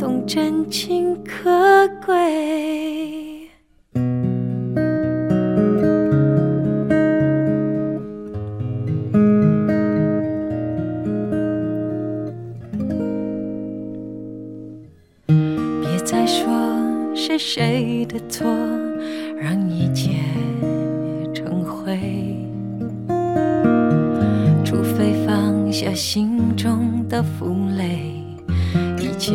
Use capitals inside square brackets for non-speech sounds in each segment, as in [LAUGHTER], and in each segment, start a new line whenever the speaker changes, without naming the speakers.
懂真情可贵？别再说是谁的错，让一切成灰？除非放下心中的负累，一切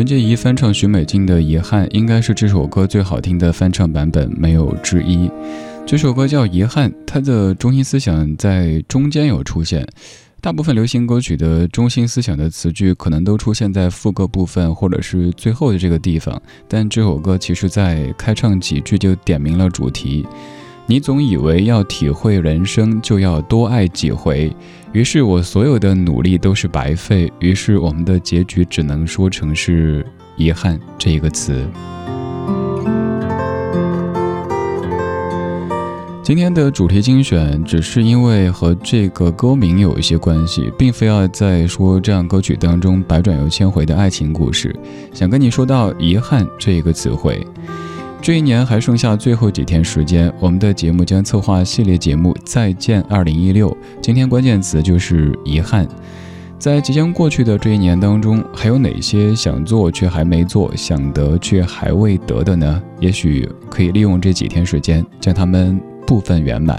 陈洁仪翻唱许美静的《遗憾》，应该是这首歌最好听的翻唱版本，没有之一。这首歌叫《遗憾》，它的中心思想在中间有出现。大部分流行歌曲的中心思想的词句，可能都出现在副歌部分或者是最后的这个地方，但这首歌其实在开唱几句就点明了主题。你总以为要体会人生就要多爱几回，于是我所有的努力都是白费，于是我们的结局只能说成是遗憾这一个词。今天的主题精选只是因为和这个歌名有一些关系，并非要在说这样歌曲当中百转又千回的爱情故事，想跟你说到遗憾这一个词汇。这一年还剩下最后几天时间，我们的节目将策划系列节目《再见二零一六》。今天关键词就是遗憾。在即将过去的这一年当中，还有哪些想做却还没做、想得却还未得的呢？也许可以利用这几天时间，将它们部分圆满。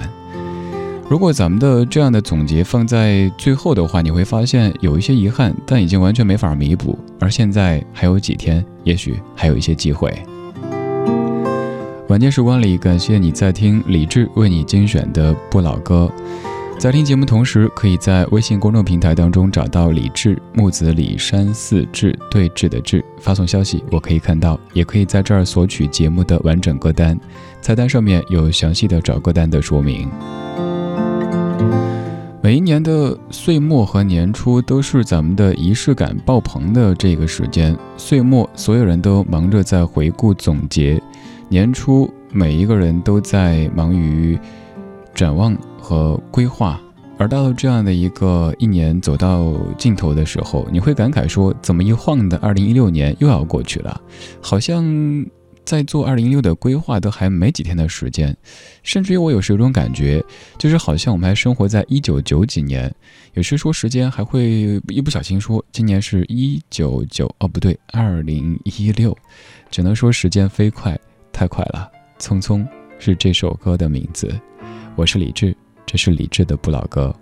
如果咱们的这样的总结放在最后的话，你会发现有一些遗憾，但已经完全没法弥补。而现在还有几天，也许还有一些机会。晚间时光里，感谢你在听李志为你精选的不老歌。在听节目同时，可以在微信公众平台当中找到李志木子李山寺志对峙的志，发送消息，我可以看到，也可以在这儿索取节目的完整歌单，菜单上面有详细的找歌单的说明。每一年的岁末和年初都是咱们的仪式感爆棚的这个时间。岁末，所有人都忙着在回顾总结；年初，每一个人都在忙于展望和规划。而到了这样的一个一年走到尽头的时候，你会感慨说：怎么一晃的二零一六年又要过去了？好像。在做二零一六的规划都还没几天的时间，甚至于我有时有种感觉，就是好像我们还生活在一九九几年。有时说时间还会一不小心说今年是一九九哦不对，二零一六，只能说时间飞快，太快了。匆匆是这首歌的名字。我是李志，这是李志的不老歌。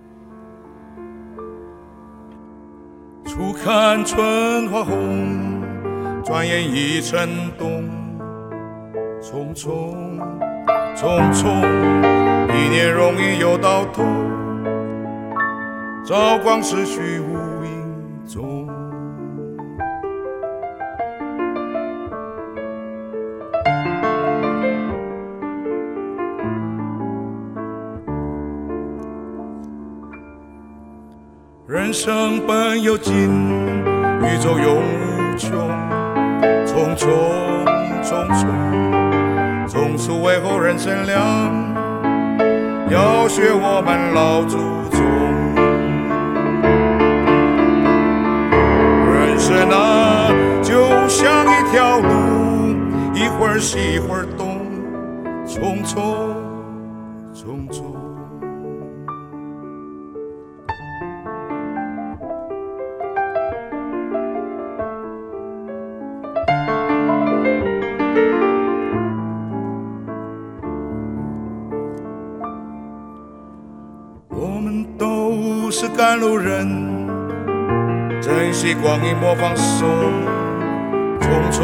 初看春花红，转眼已成冬。匆匆匆匆，一年容易又到头，朝光逝去无影踪。人生本有尽，宇宙永无穷，匆匆匆匆。从此为后人乘凉，要学我们老祖宗。人生啊，就像一条路，一会儿西一会儿东，匆匆赶路人，珍惜光阴莫放松，匆匆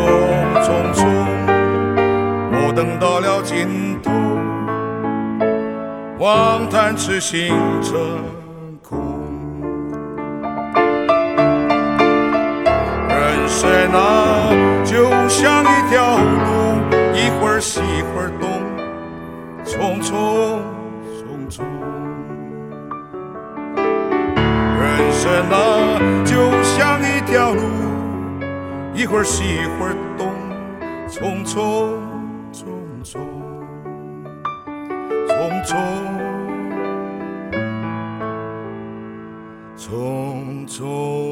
匆匆，莫等到了尽头，望谈痴心成人啊，就像一条路，一会儿西一会儿东，匆匆匆匆，匆匆匆匆。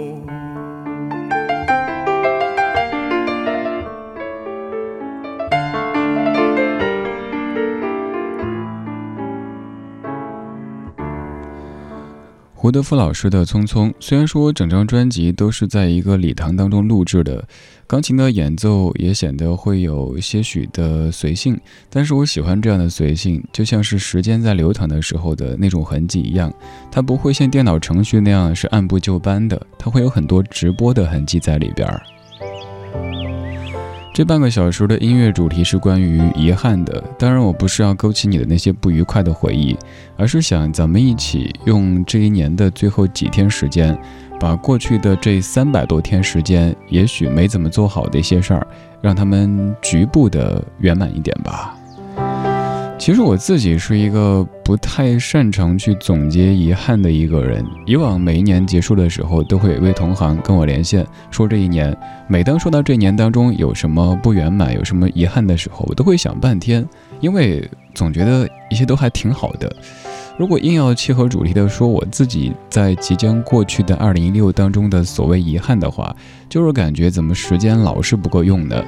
胡德夫老师的《匆匆》，虽然说整张专辑都是在一个礼堂当中录制的，钢琴的演奏也显得会有些许的随性，但是我喜欢这样的随性，就像是时间在流淌的时候的那种痕迹一样，它不会像电脑程序那样是按部就班的，它会有很多直播的痕迹在里边儿。这半个小时的音乐主题是关于遗憾的，当然我不是要勾起你的那些不愉快的回忆，而是想咱们一起用这一年的最后几天时间，把过去的这三百多天时间，也许没怎么做好的一些事儿，让他们局部的圆满一点吧。其实我自己是一个不太擅长去总结遗憾的一个人。以往每一年结束的时候，都会有一位同行跟我连线，说这一年，每当说到这一年当中有什么不圆满、有什么遗憾的时候，我都会想半天，因为总觉得一切都还挺好的。如果硬要切合主题的说，我自己在即将过去的二零一六当中的所谓遗憾的话，就是感觉怎么时间老是不够用呢？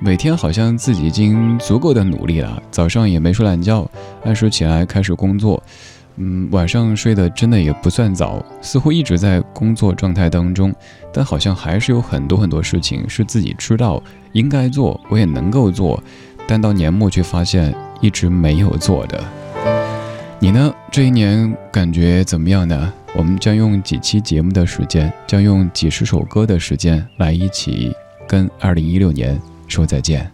每天好像自己已经足够的努力了，早上也没睡懒觉，按时起来开始工作，嗯，晚上睡得真的也不算早，似乎一直在工作状态当中，但好像还是有很多很多事情是自己知道应该做，我也能够做，但到年末却发现一直没有做的。你呢？这一年感觉怎么样呢？我们将用几期节目的时间，将用几十首歌的时间来一起跟二零一六年。说再见。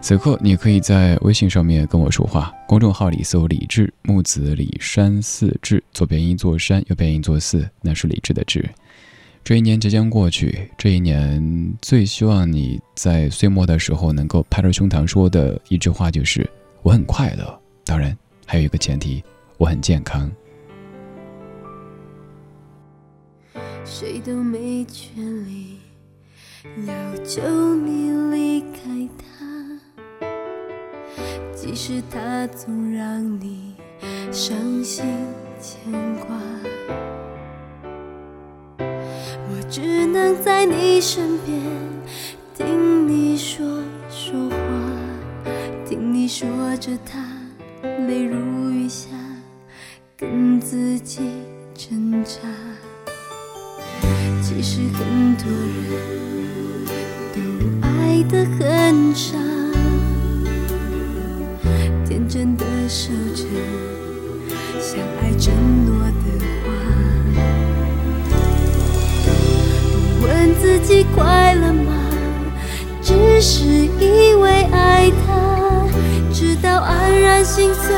此刻你可以在微信上面跟我说话，公众号里搜“李志木子李山寺志”，左边一座山，右边一座寺，那是李志的志。这一年即将过去，这一年最希望你在岁末的时候能够拍着胸膛说的一句话就是“我很快乐”。当然，还有一个前提，我很健康。
谁都没权利要求你离开他，即使他总让你伤心牵挂。我只能在你身边，听你说说话，听你说着他泪如雨下，跟自己挣扎。其实很多人都爱得很傻，天真的守着相爱承诺的话，不问自己快乐吗？只是因为爱他，直到黯然心碎，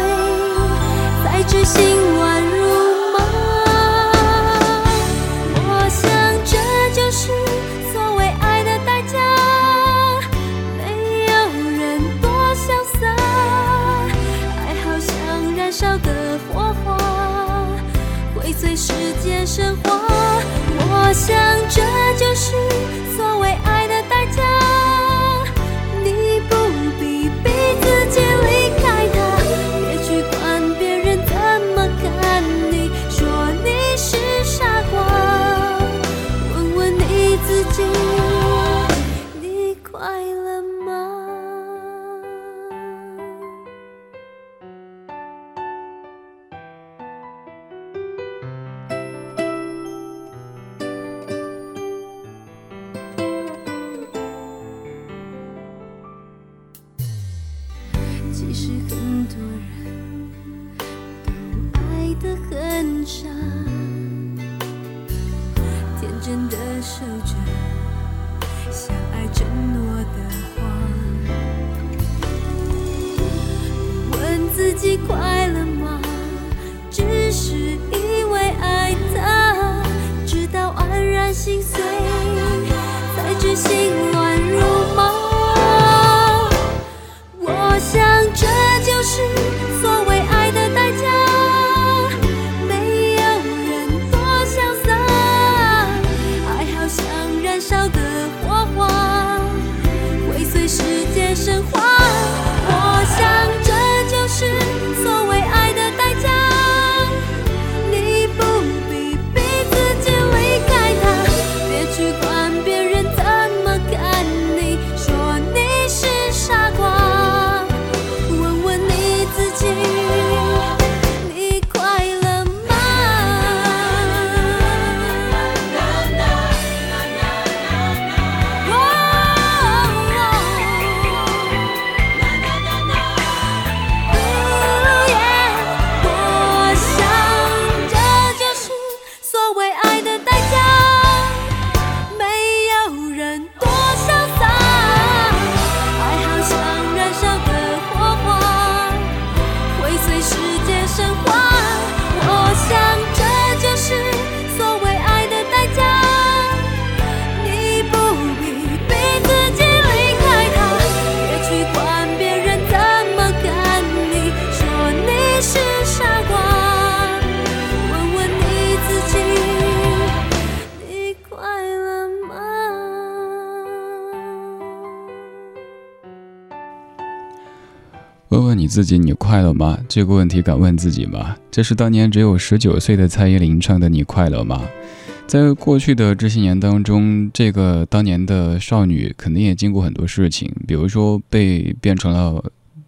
想这就是问问你自己，你快乐吗？
这个问题敢问自己吗？这是当年只有十九岁的蔡依林唱的《你快乐吗》。在过去的这些年当中，这个当年的少女肯定也经过很多事情，比如说被变成了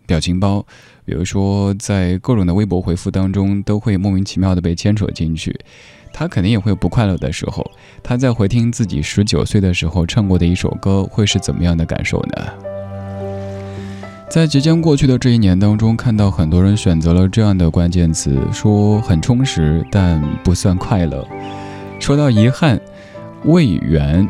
表情包，比如说在各种的微博回复当中都会莫名其妙的被牵扯进去。她肯定也会有不快乐的时候。她在回听自己十九岁的时候唱过的一首歌，会是怎么样的感受呢？在即将过去的这一年当中，看到很多人选择了这样的关键词，说很充实，但不算快乐。说到遗憾、未圆，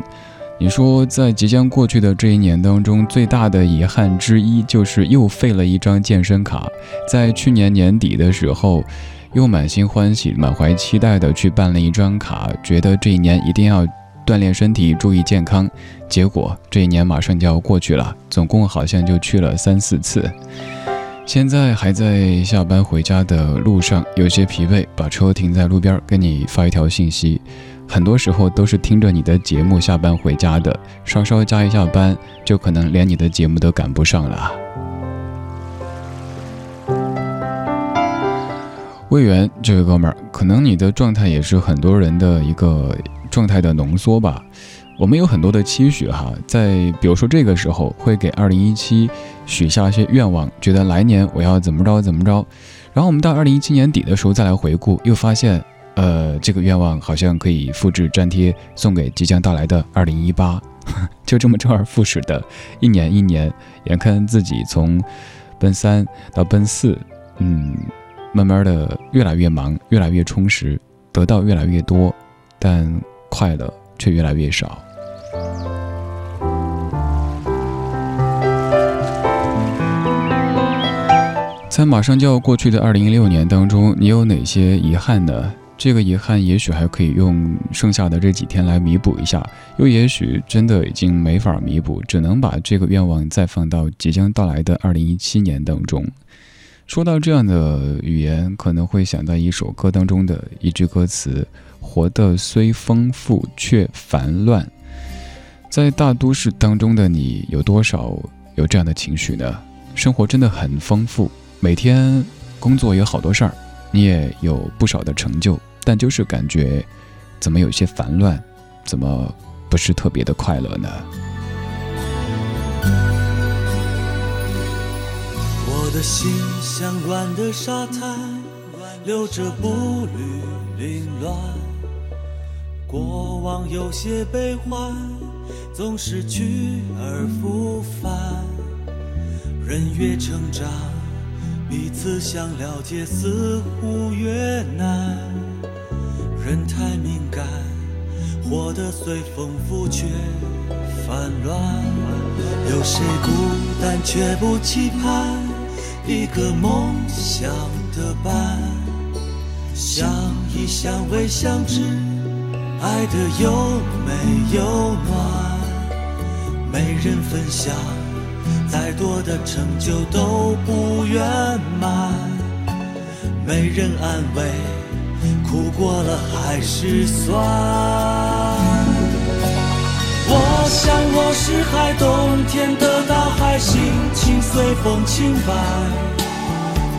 你说，在即将过去的这一年当中，最大的遗憾之一就是又废了一张健身卡。在去年年底的时候，又满心欢喜、满怀期待的去办了一张卡，觉得这一年一定要锻炼身体、注意健康。结果这一年马上就要过去了，总共好像就去了三四次。现在还在下班回家的路上，有些疲惫，把车停在路边，跟你发一条信息。很多时候都是听着你的节目下班回家的，稍稍加一下班，就可能连你的节目都赶不上了。魏源这位哥们儿，可能你的状态也是很多人的一个状态的浓缩吧。我们有很多的期许哈，在比如说这个时候会给二零一七许下一些愿望，觉得来年我要怎么着怎么着，然后我们到二零一七年底的时候再来回顾，又发现。呃，这个愿望好像可以复制粘贴，送给即将到来的二零一八，[LAUGHS] 就这么周而复始的，一年一年，眼看自己从奔三到奔四，嗯，慢慢的越来越忙，越来越充实，得到越来越多，但快乐却越来越少。在马上就要过去的二零一六年当中，你有哪些遗憾呢？这个遗憾也许还可以用剩下的这几天来弥补一下，又也许真的已经没法弥补，只能把这个愿望再放到即将到来的二零一七年当中。说到这样的语言，可能会想到一首歌当中的一句歌词：“活得虽丰富，却烦乱。”在大都市当中的你，有多少有这样的情绪呢？生活真的很丰富，每天工作有好多事儿。你也有不少的成就，但就是感觉怎么有些烦乱，怎么不是特别的快乐呢？
我的心像软的沙滩，留着步履凌乱，过往有些悲欢，总是去而复返，人越成长。彼此想了解似乎越难，人太敏感，活得随风浮却烦乱。有谁孤单却不期盼一个梦想的伴？相依相偎相知，爱的又美又暖，没人分享。再多的成就都不圆满，没人安慰，哭过了还是酸。我想我是海，冬天的大海，心情随风轻摆，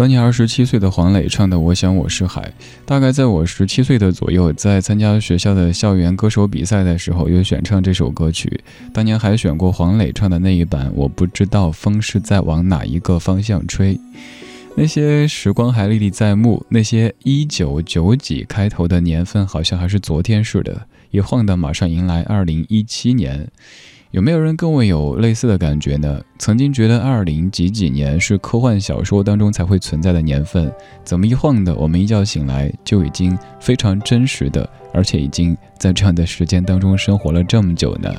当年二十七岁的黄磊唱的《我想我是海》，大概在我十七岁的左右，在参加学校的校园歌手比赛的时候，有选唱这首歌曲。当年还选过黄磊唱的那一版。我不知道风是在往哪一个方向吹。那些时光还历历在目，那些一九九几开头的年份，好像还是昨天似的。一晃的，马上迎来二零一七年。有没有人跟我有类似的感觉呢？曾经觉得二零几几年是科幻小说当中才会存在的年份，怎么一晃的，我们一觉醒来就已经非常真实的，而且已经在这样的时间当中生活了这么久呢？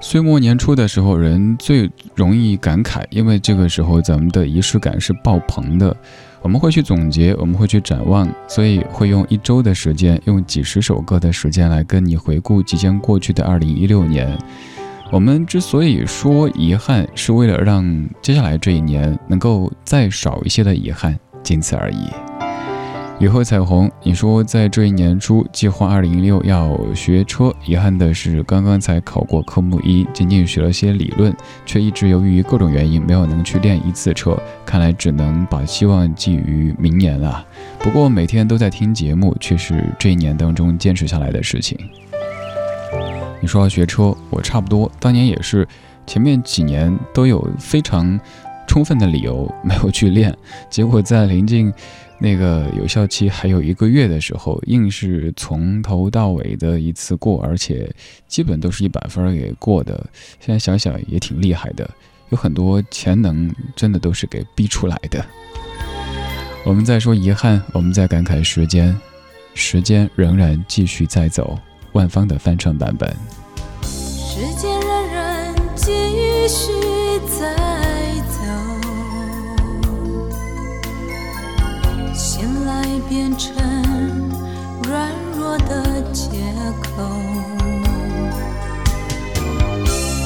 岁末年初的时候，人最容易感慨，因为这个时候咱们的仪式感是爆棚的。我们会去总结，我们会去展望，所以会用一周的时间，用几十首歌的时间来跟你回顾即将过去的二零一六年。我们之所以说遗憾，是为了让接下来这一年能够再少一些的遗憾，仅此而已。雨后彩虹，你说在这一年初计划二零一六要学车，遗憾的是刚刚才考过科目一，仅仅学了些理论，却一直由于各种原因没有能去练一次车，看来只能把希望寄于明年了。不过每天都在听节目，却是这一年当中坚持下来的事情。你说要学车，我差不多当年也是，前面几年都有非常充分的理由没有去练，结果在临近。那个有效期还有一个月的时候，硬是从头到尾的一次过，而且基本都是一百分给过的。现在想想也挺厉害的，有很多潜能真的都是给逼出来的。我们在说遗憾，我们在感慨时间，时间仍然继续在走。万芳的翻唱版本。
时间仍然继续变成软弱的借口，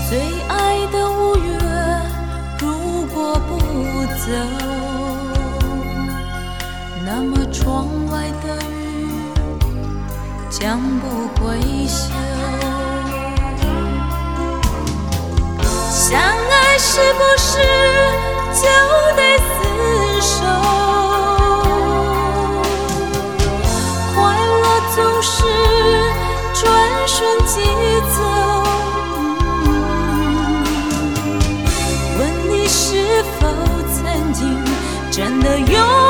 最爱的五月如果不走，那么窗外的雨将不会休。相爱是不是就得厮守？真的有？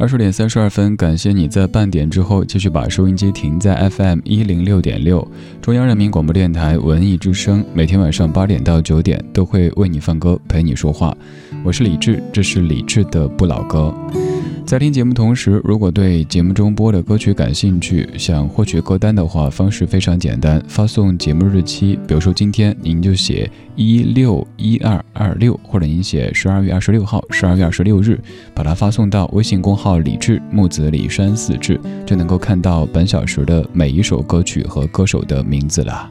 二十点三十二分，感谢你在半点之后继续把收音机停在 FM 一零六点六，中央人民广播电台文艺之声，每天晚上八点到九点都会为你放歌，陪你说话。我是李志，这是李志的不老歌。在听节目同时，如果对节目中播的歌曲感兴趣，想获取歌单的话，方式非常简单，发送节目日期，比如说今天您就写一六一二二六，或者您写十二月二十六号，十二月二十六日，把它发送到微信公号李志木子李山四志，就能够看到本小时的每一首歌曲和歌手的名字了。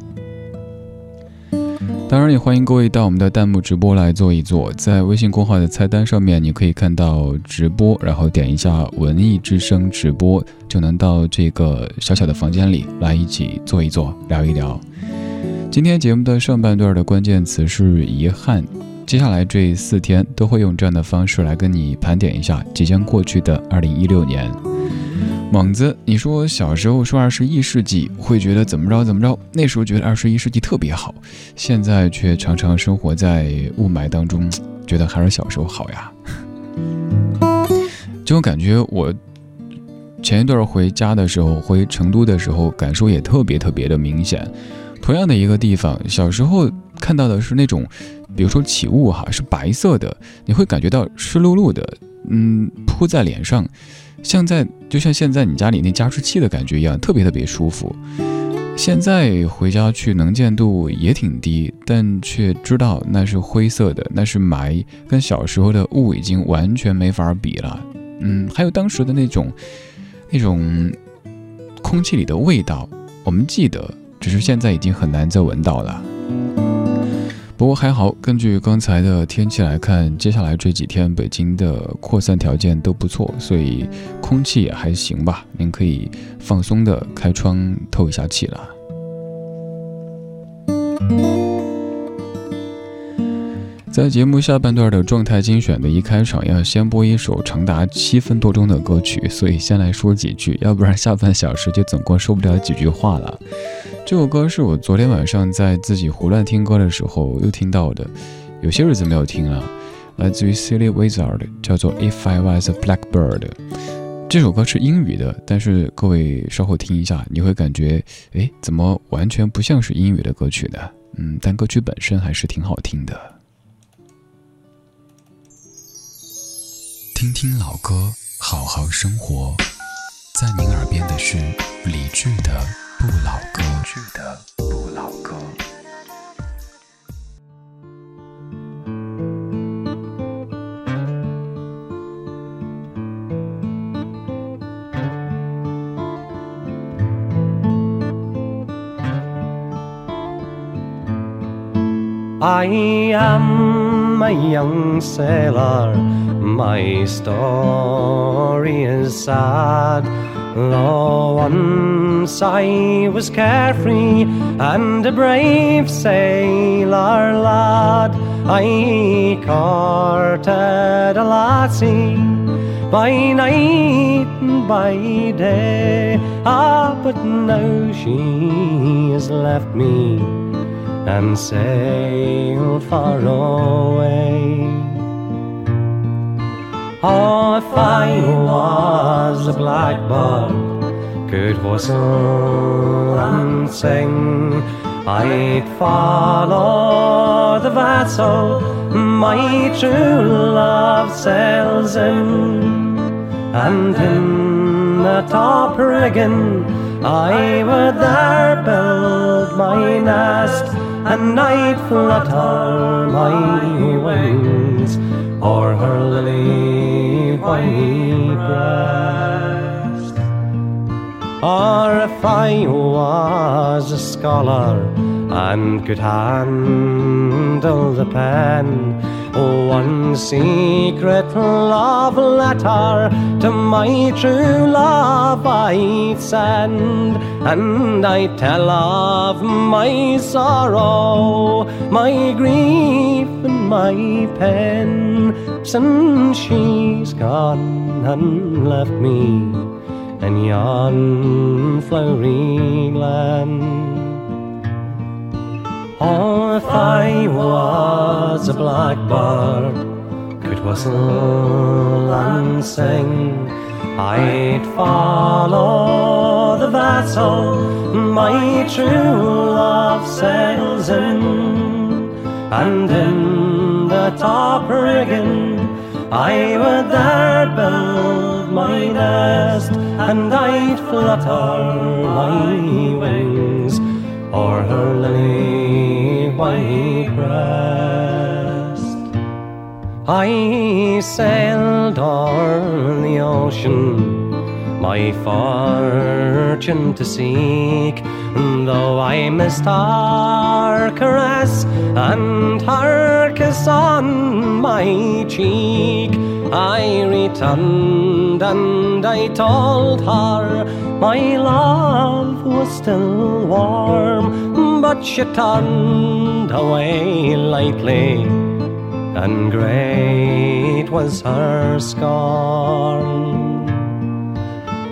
当然也欢迎各位到我们的弹幕直播来坐一坐，在微信公号的菜单上面，你可以看到直播，然后点一下文艺之声直播，就能到这个小小的房间里来一起坐一坐，聊一聊。今天节目的上半段的关键词是遗憾，接下来这四天都会用这样的方式来跟你盘点一下即将过去的二零一六年。猛子，你说小时候说二十一世纪会觉得怎么着怎么着，那时候觉得二十一世纪特别好，现在却常常生活在雾霾当中，觉得还是小时候好呀。这种感觉，我前一段回家的时候，回成都的时候，感受也特别特别的明显。同样的一个地方，小时候看到的是那种，比如说起雾哈，是白色的，你会感觉到湿漉漉的，嗯，扑在脸上。像在就像现在你家里那加湿器的感觉一样，特别特别舒服。现在回家去能见度也挺低，但却知道那是灰色的，那是霾，跟小时候的雾已经完全没法比了。嗯，还有当时的那种那种空气里的味道，我们记得，只是现在已经很难再闻到了。不过还好，根据刚才的天气来看，接下来这几天北京的扩散条件都不错，所以空气也还行吧。您可以放松的开窗透一下气了。在节目下半段的状态精选的一开场，要先播一首长达七分多钟的歌曲，所以先来说几句，要不然下半小时就总共说不了几句话了。这首歌是我昨天晚上在自己胡乱听歌的时候又听到的，有些日子没有听了，来自于 Silly Wizard，叫做 If I Was a Blackbird。这首歌是英语的，但是各位稍后听一下，你会感觉，哎，怎么完全不像是英语的歌曲呢？嗯，但歌曲本身还是挺好听的。听听老歌，好好生活，在您耳边的是理智的。不老歌剧的不老歌。
I am a young sailor, my story is sad. Though once I was carefree and a brave sailor lad, I courted a lassie by night and by day. Ah, but now she has left me and sailed far away. Oh, if I was a blackbird, could whistle and sing, I'd follow the vessel my true love sails in, and in the top rigging I would there build my nest, and I'd flutter my wings o'er her lily white breast. Or if I was a scholar and could handle the pen, oh, one secret love letter to my true love I send, and I tell of my sorrow, my grief, and my pain, since she's gone and left me in yon flowery glen. Oh, if I was a blackbird, could whistle and sing, I'd follow the vessel my true love sails in, and in the top rigging I would there build my nest, and I'd flutter my wings o'er her lily white breast. I sailed o'er the ocean, my fortune to seek, though I missed her caress and her kiss on my cheek. I returned and I told her my love was still warm, but she turned away lightly, and great was her scorn.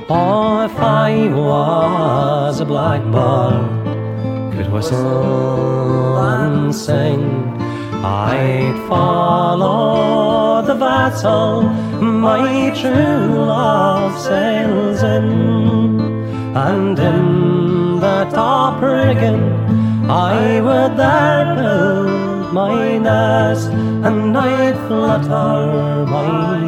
Oh, if I was a blackbird, could whistle and sing. I'd follow the vessel my true love sails in, and in the top rigging I would there build my nest, and I'd flutter my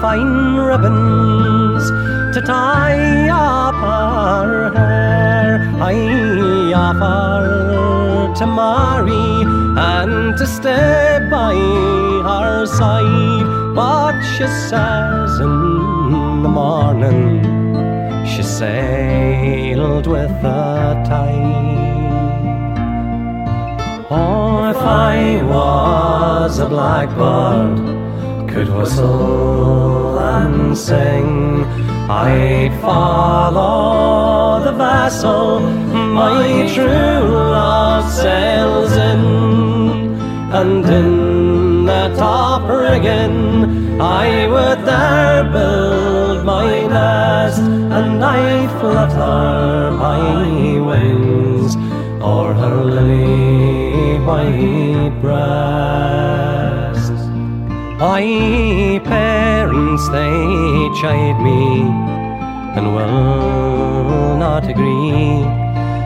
fine ribbons to tie up her hair. I offered to marry and to stay by her side, but she says in the morning she sailed with the tide. Oh, if I was a blackbird, could whistle and sing, I'd follow the vessel my true love sails in, and in the top rigging I would there build my nest, and I'd flutter my wings o'er her lily white breast. My parents they chide me and will not agree,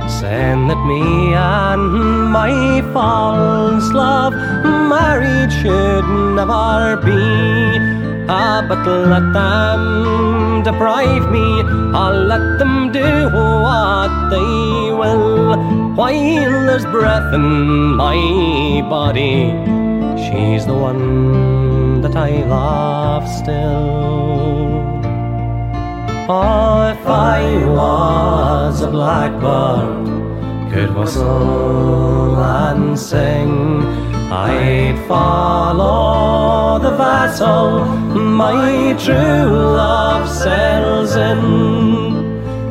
saying that me and my false love married should never be. Ah, but let them deprive me, I'll let them do what they will. While there's breath in my body, she's the one that I love still. Oh, if I was a blackbird, could whistle and sing, I'd follow the vessel my true love sails in,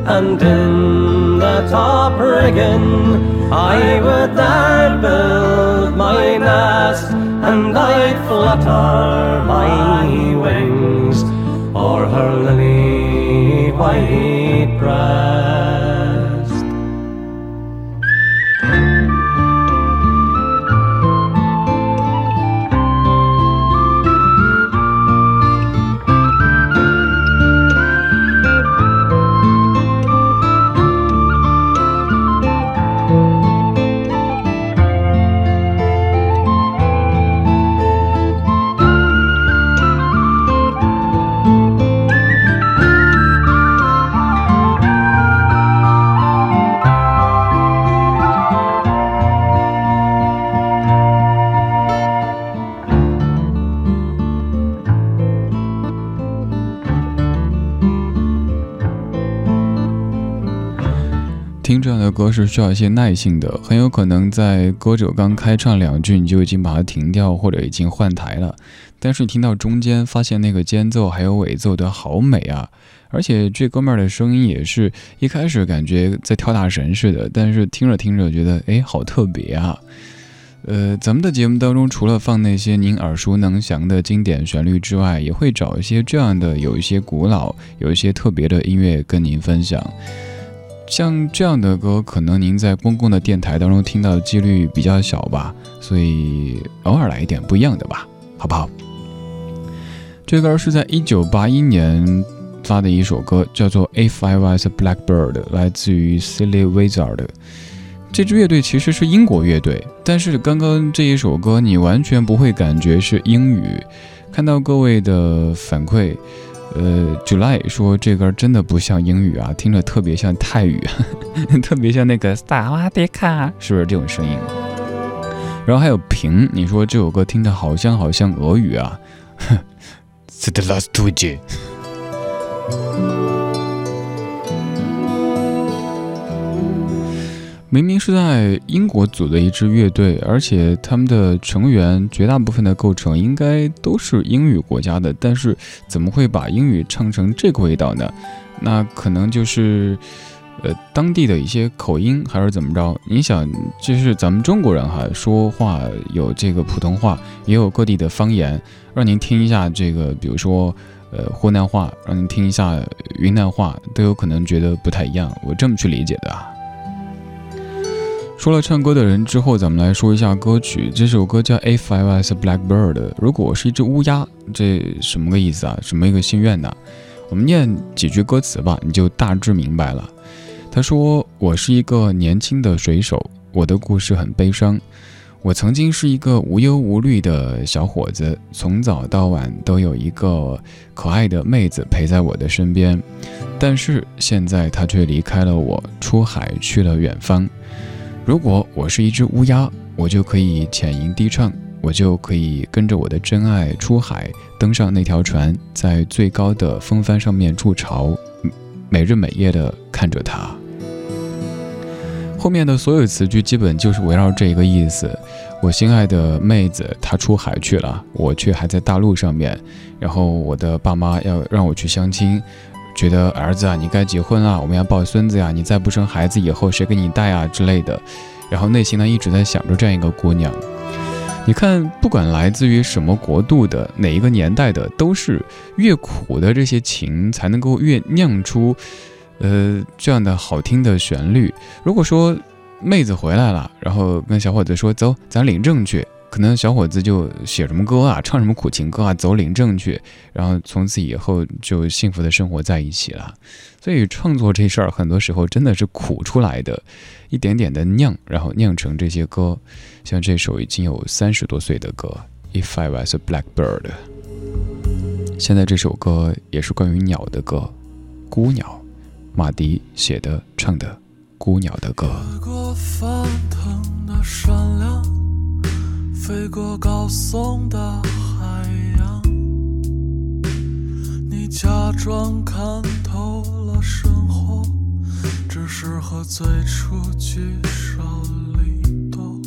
and in the top rigging I would there build my nest, and I'd flutter my wings o'er her lily white breast.
歌是需要一些耐性的，很有可能在歌者刚开唱两句，你就已经把它停掉，或者已经换台了。但是你听到中间，发现那个间奏还有尾奏的好美啊！而且这哥们儿的声音也是一开始感觉在跳大神似的，但是听着听着觉得哎，好特别啊！呃，咱们的节目当中除了放那些您耳熟能详的经典旋律之外，也会找一些这样的有一些古老、有一些特别的音乐跟您分享。像这样的歌，可能您在公共的电台当中听到的几率比较小吧，所以偶尔来一点不一样的吧，好不好？这歌是在一九八一年发的一首歌，叫做《If I Was a Blackbird》，来自于 Silly Wizard。这支乐队其实是英国乐队，但是刚刚这一首歌你完全不会感觉是英语。看到各位的反馈。呃，July 说这歌真的不像英语啊，听着特别像泰语，[LAUGHS] 特别像那个萨瓦迪卡，是不是这种声音？然后还有平，你说这首歌听着好像好像俄语啊，[LAUGHS] 是 the last two J。明明是在英国组的一支乐队，而且他们的成员绝大部分的构成应该都是英语国家的，但是怎么会把英语唱成这个味道呢？那可能就是，呃，当地的一些口音，还是怎么着？你想，就是咱们中国人哈，说话有这个普通话，也有各地的方言，让您听一下这个，比如说，呃，湖南话，让您听一下云南话，都有可能觉得不太一样。我这么去理解的啊。说了唱歌的人之后，咱们来说一下歌曲。这首歌叫《If I Was a Blackbird》，如果我是一只乌鸦，这什么个意思啊？什么一个心愿呢？我们念几句歌词吧，你就大致明白了。他说：“我是一个年轻的水手，我的故事很悲伤。我曾经是一个无忧无虑的小伙子，从早到晚都有一个可爱的妹子陪在我的身边。但是现在她却离开了我，出海去了远方。”如果我是一只乌鸦，我就可以浅吟低唱，我就可以跟着我的真爱出海，登上那条船，在最高的风帆上面筑巢，每日每夜的看着它。后面的所有词句基本就是围绕这一个意思。我心爱的妹子她出海去了，我却还在大陆上面。然后我的爸妈要让我去相亲。觉得儿子啊，你该结婚了，我们要抱孙子呀！你再不生孩子，以后谁给你带啊之类的。然后内心呢一直在想着这样一个姑娘。你看，不管来自于什么国度的哪一个年代的，都是越苦的这些情才能够越酿出，呃，这样的好听的旋律。如果说妹子回来了，然后跟小伙子说走，咱领证去。可能小伙子就写什么歌啊，唱什么苦情歌啊，走领证去，然后从此以后就幸福的生活在一起了。所以创作这事儿，很多时候真的是苦出来的，一点点的酿，然后酿成这些歌。像这首已经有三十多岁的歌《If I Was a Blackbird》，现在这首歌也是关于鸟的歌，《孤鸟》，马迪写的唱的《孤鸟的歌》。
飞过高耸的海洋，你假装看透了生活，只是和最初聚少离多，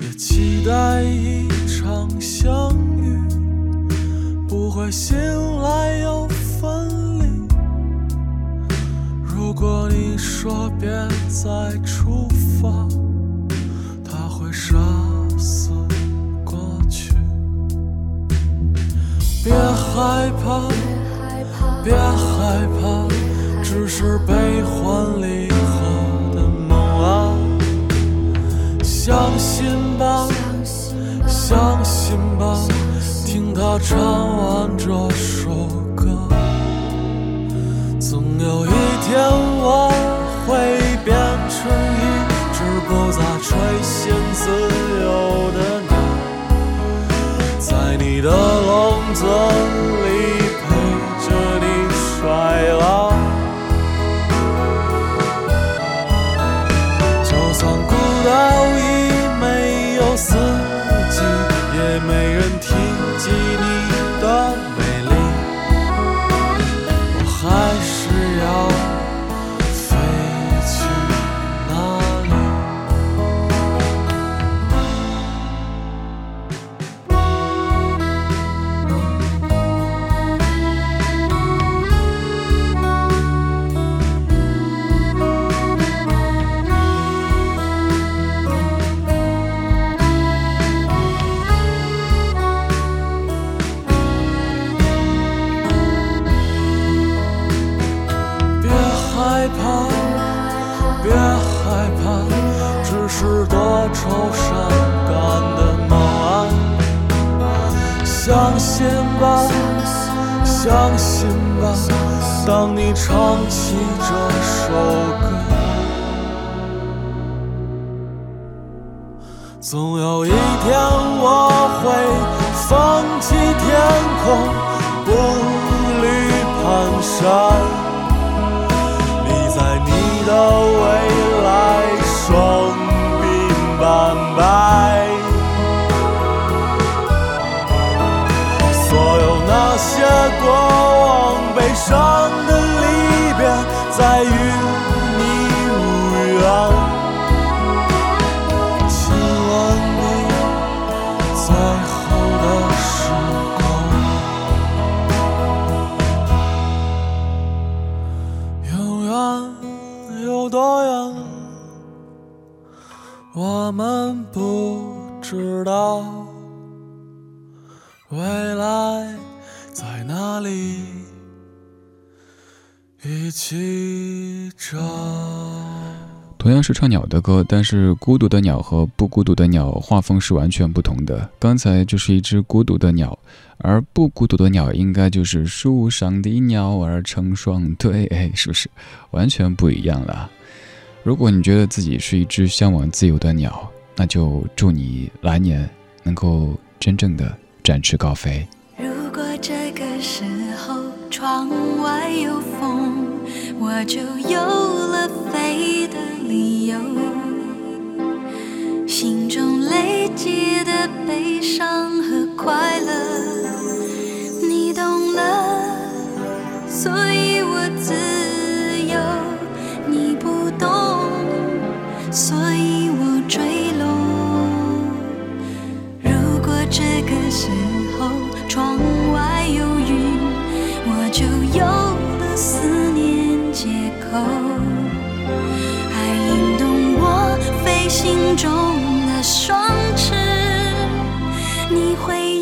也期待一场相遇，不会醒来又分离。如果你说别再出发，害怕，别害怕，只是悲欢离合的梦啊！相信吧，相信吧，听他唱完这首歌，总有一天我会变成一只不再垂涎自由的鸟，在你的相信吧，当你唱起这首歌，总有一天我会放弃天空，步履蹒跚。你在你的未来双鬓斑白，过往悲伤的离别再与你无缘亲吻你最后的时光永远有多远我们不知道未来哪里，一起找。
同样是唱鸟的歌，但是孤独的鸟和不孤独的鸟画风是完全不同的。刚才就是一只孤独的鸟，而不孤独的鸟应该就是树上的鸟儿成双对，哎，是不是 [LAUGHS] 完全不一样了？如果你觉得自己是一只向往自由的鸟，那就祝你来年能够真正的展翅高飞。
我就有了飞的理由。心中累积的悲伤和快乐，你懂了，所以我自由；你不懂。所以我坠落。如果这个时候窗外有云，我就有了思口。爱引动我飞行中的双翅，你会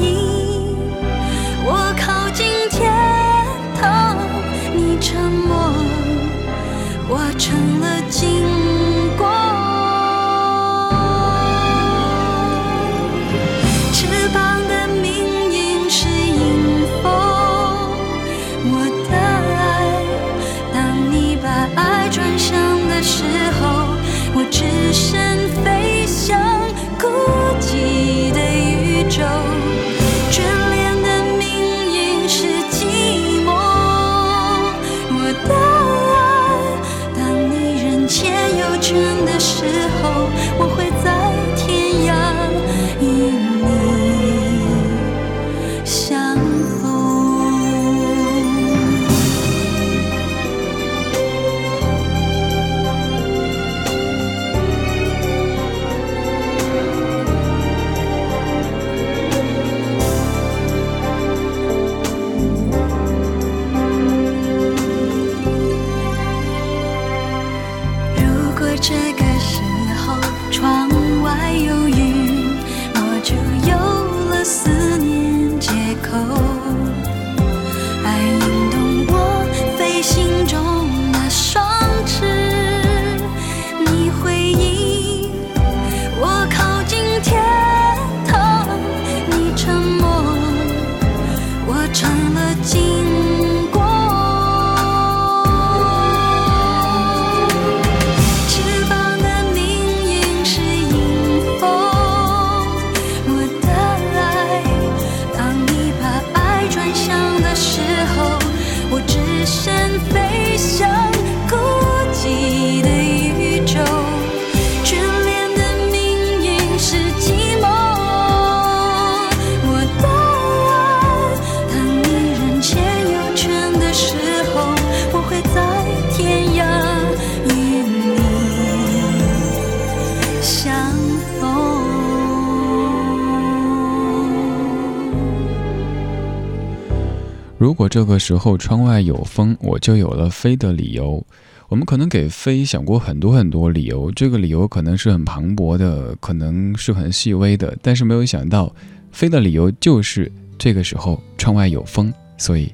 如果这个时候窗外有风，我就有了飞的理由。我们可能给飞想过很多很多理由，这个理由可能是很磅礴的，可能是很细微的，但是没有想到，飞的理由就是这个时候窗外有风，所以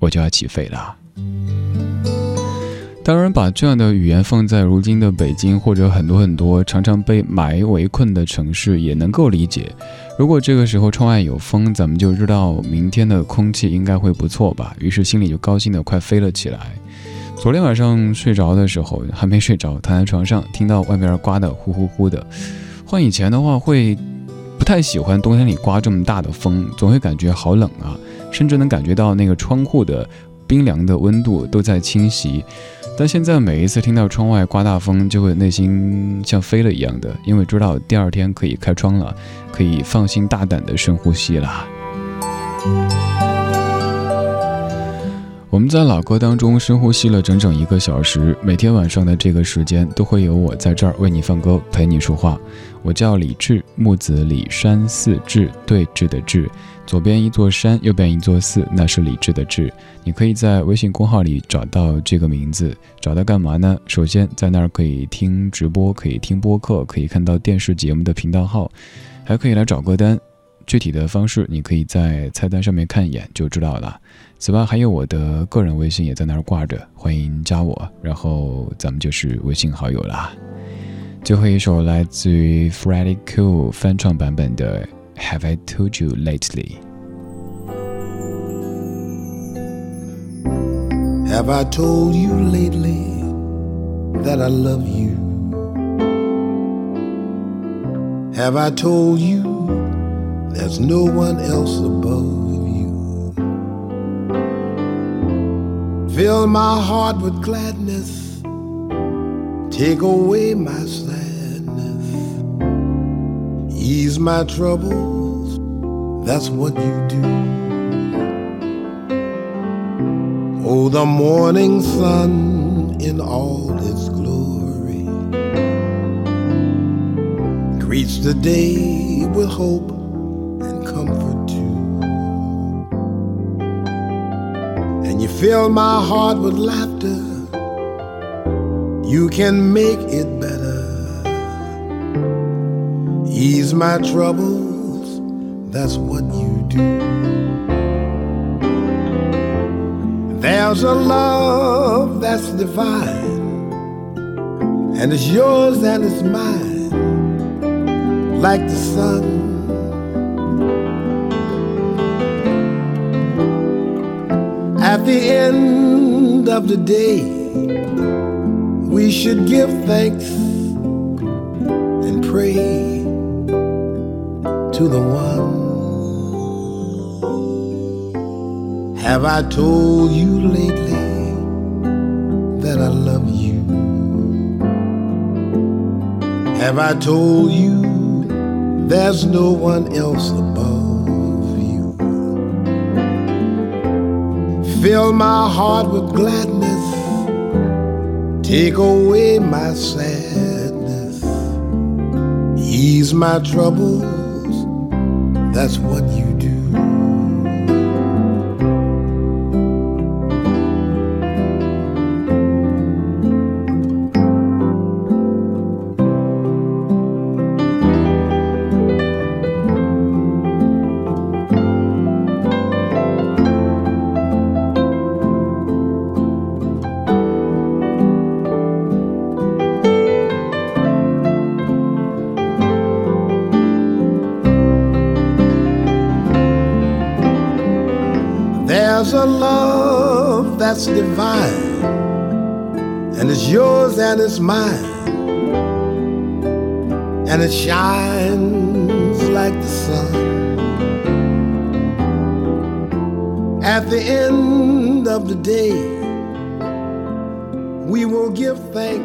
我就要起飞了。当然，把这样的语言放在如今的北京或者很多很多常常被霾围困的城市，也能够理解。如果这个时候窗外有风，咱们就知道明天的空气应该会不错吧。于是心里就高兴的快飞了起来。昨天晚上睡着的时候还没睡着，躺在床上听到外面刮得呼呼呼的。换以前的话会不太喜欢冬天里刮这么大的风，总会感觉好冷啊，甚至能感觉到那个窗户的冰凉的温度都在侵袭。但现在每一次听到窗外刮大风，就会内心像飞了一样的，因为知道第二天可以开窗了，可以放心大胆的深呼吸了。我们在老歌当中深呼吸了整整一个小时，每天晚上的这个时间都会有我在这儿为你放歌，陪你说话。我叫李志，木子李山寺志，对峙的志，左边一座山，右边一座寺，那是李志的志。你可以在微信公号里找到这个名字，找到干嘛呢？首先在那儿可以听直播，可以听播客，可以看到电视节目的频道号，还可以来找歌单。具体的方式，你可以在菜单上面看一眼就知道了。此外，还有我的个人微信也在那儿挂着，欢迎加我，然后咱们就是微信好友啦。最后一首来自于 Freddie Q 翻唱版本的《Have I Told You
Lately》。Have I told you lately that I love you? Have I told you there's no one else above? You? Fill my heart with gladness, take away my sadness, ease my troubles. That's what you do. Oh, the morning sun in all its glory greets the day with hope and comfort too. And you fill my heart with laughter. You can make it better. Ease my troubles, that's what you do. There's a love that's divine, and it's yours and it's mine, like the sun At the end of the day, we should give thanks and pray to the one. Have I told you lately that I love you? Have I told you there's no one else above? You? Fill my heart with gladness, take away my sadness, ease my troubles. That's what you divine, and it's yours and it's mine, and it shines like the sun. At the end of the day, we will give thanks